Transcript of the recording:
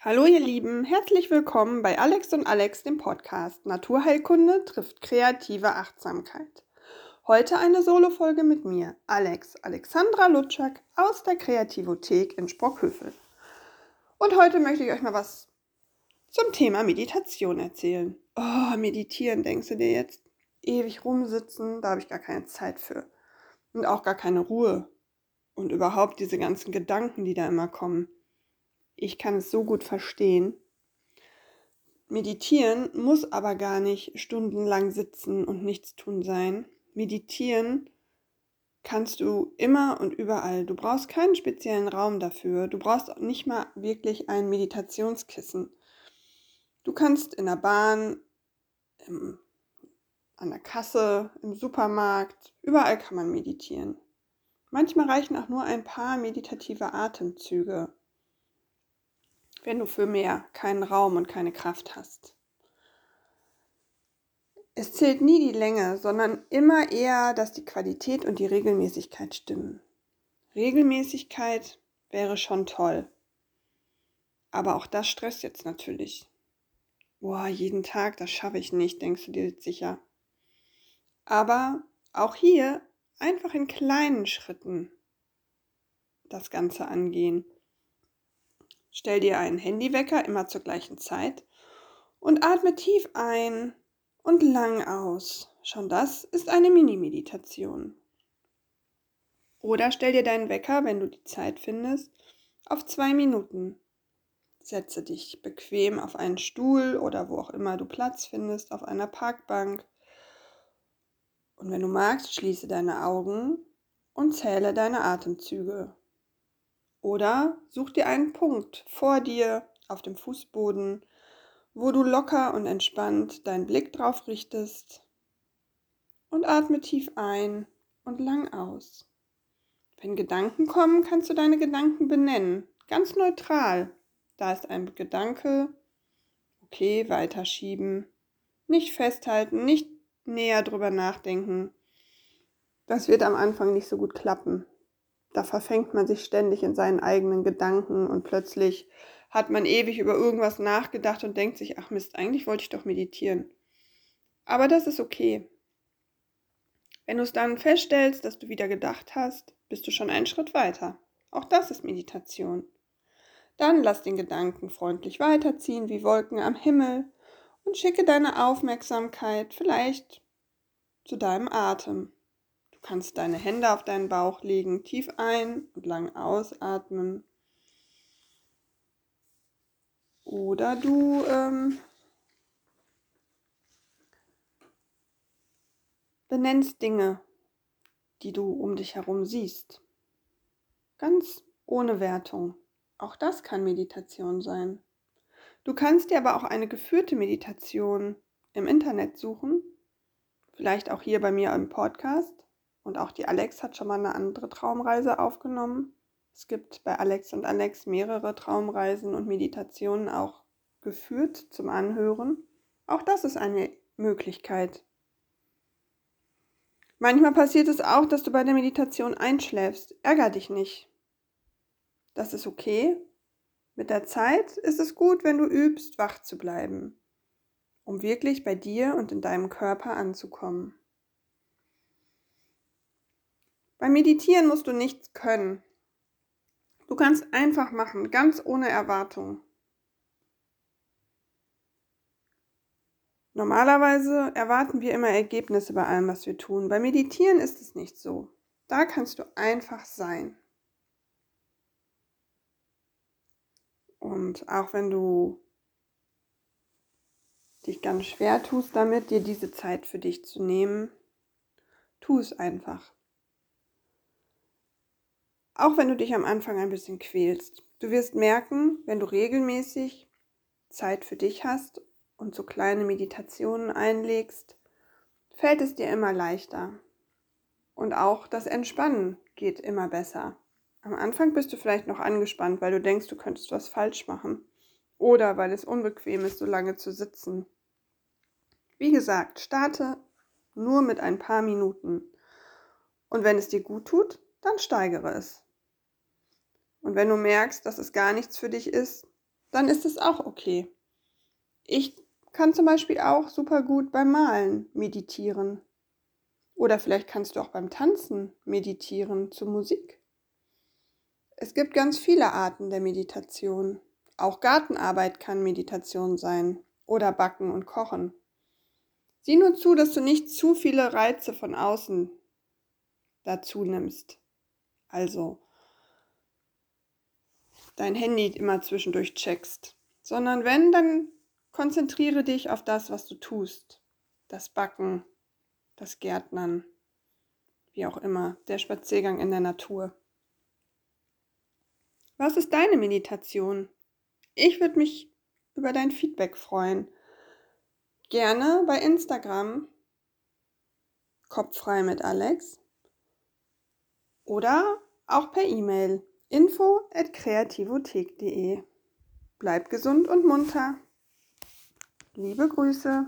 Hallo ihr Lieben, herzlich willkommen bei Alex und Alex, dem Podcast Naturheilkunde trifft kreative Achtsamkeit. Heute eine Solo-Folge mit mir, Alex Alexandra Lutschak aus der Kreativothek in Sprockhövel. Und heute möchte ich euch mal was zum Thema Meditation erzählen. Oh, meditieren, denkst du dir jetzt? Ewig rumsitzen, da habe ich gar keine Zeit für. Und auch gar keine Ruhe. Und überhaupt diese ganzen Gedanken, die da immer kommen. Ich kann es so gut verstehen. Meditieren muss aber gar nicht stundenlang sitzen und nichts tun sein. Meditieren kannst du immer und überall. Du brauchst keinen speziellen Raum dafür. Du brauchst nicht mal wirklich ein Meditationskissen. Du kannst in der Bahn, im, an der Kasse, im Supermarkt, überall kann man meditieren. Manchmal reichen auch nur ein paar meditative Atemzüge, wenn du für mehr keinen Raum und keine Kraft hast. Es zählt nie die Länge, sondern immer eher, dass die Qualität und die Regelmäßigkeit stimmen. Regelmäßigkeit wäre schon toll. Aber auch das stresst jetzt natürlich. Boah, jeden Tag, das schaffe ich nicht, denkst du dir sicher. Aber auch hier einfach in kleinen Schritten das Ganze angehen. Stell dir einen Handywecker immer zur gleichen Zeit und atme tief ein und lang aus. Schon das ist eine Mini-Meditation. Oder stell dir deinen Wecker, wenn du die Zeit findest, auf zwei Minuten. Setze dich bequem auf einen Stuhl oder wo auch immer du Platz findest, auf einer Parkbank. Und wenn du magst, schließe deine Augen und zähle deine Atemzüge. Oder such dir einen Punkt vor dir auf dem Fußboden, wo du locker und entspannt deinen Blick drauf richtest und atme tief ein und lang aus. Wenn Gedanken kommen, kannst du deine Gedanken benennen, ganz neutral. Da ist ein Gedanke, okay, weiterschieben, nicht festhalten, nicht näher drüber nachdenken. Das wird am Anfang nicht so gut klappen. Da verfängt man sich ständig in seinen eigenen Gedanken und plötzlich hat man ewig über irgendwas nachgedacht und denkt sich, ach Mist, eigentlich wollte ich doch meditieren. Aber das ist okay. Wenn du es dann feststellst, dass du wieder gedacht hast, bist du schon einen Schritt weiter. Auch das ist Meditation. Dann lass den Gedanken freundlich weiterziehen wie Wolken am Himmel und schicke deine Aufmerksamkeit vielleicht zu deinem Atem. Du kannst deine Hände auf deinen Bauch legen, tief ein und lang ausatmen oder du ähm, benennst Dinge, die du um dich herum siehst. Ganz ohne Wertung. Auch das kann Meditation sein. Du kannst dir aber auch eine geführte Meditation im Internet suchen. Vielleicht auch hier bei mir im Podcast. Und auch die Alex hat schon mal eine andere Traumreise aufgenommen. Es gibt bei Alex und Alex mehrere Traumreisen und Meditationen auch geführt zum Anhören. Auch das ist eine Möglichkeit. Manchmal passiert es auch, dass du bei der Meditation einschläfst. Ärger dich nicht. Das ist okay. Mit der Zeit ist es gut, wenn du übst, wach zu bleiben, um wirklich bei dir und in deinem Körper anzukommen. Beim Meditieren musst du nichts können. Du kannst einfach machen, ganz ohne Erwartung. Normalerweise erwarten wir immer Ergebnisse bei allem, was wir tun. Beim Meditieren ist es nicht so. Da kannst du einfach sein. Und auch wenn du dich ganz schwer tust damit, dir diese Zeit für dich zu nehmen, tu es einfach. Auch wenn du dich am Anfang ein bisschen quälst. Du wirst merken, wenn du regelmäßig Zeit für dich hast und so kleine Meditationen einlegst, fällt es dir immer leichter. Und auch das Entspannen geht immer besser. Am Anfang bist du vielleicht noch angespannt, weil du denkst, du könntest was falsch machen. Oder weil es unbequem ist, so lange zu sitzen. Wie gesagt, starte nur mit ein paar Minuten. Und wenn es dir gut tut, dann steigere es. Und wenn du merkst, dass es gar nichts für dich ist, dann ist es auch okay. Ich kann zum Beispiel auch super gut beim Malen meditieren. Oder vielleicht kannst du auch beim Tanzen meditieren zu Musik. Es gibt ganz viele Arten der Meditation. Auch Gartenarbeit kann Meditation sein oder Backen und Kochen. Sieh nur zu, dass du nicht zu viele Reize von außen dazu nimmst. Also dein Handy immer zwischendurch checkst, sondern wenn, dann konzentriere dich auf das, was du tust. Das Backen, das Gärtnern, wie auch immer, der Spaziergang in der Natur. Was ist deine Meditation? Ich würde mich über dein Feedback freuen. Gerne bei Instagram Kopffrei mit Alex oder auch per E-Mail info at kreativothek.de. Bleib gesund und munter. Liebe Grüße.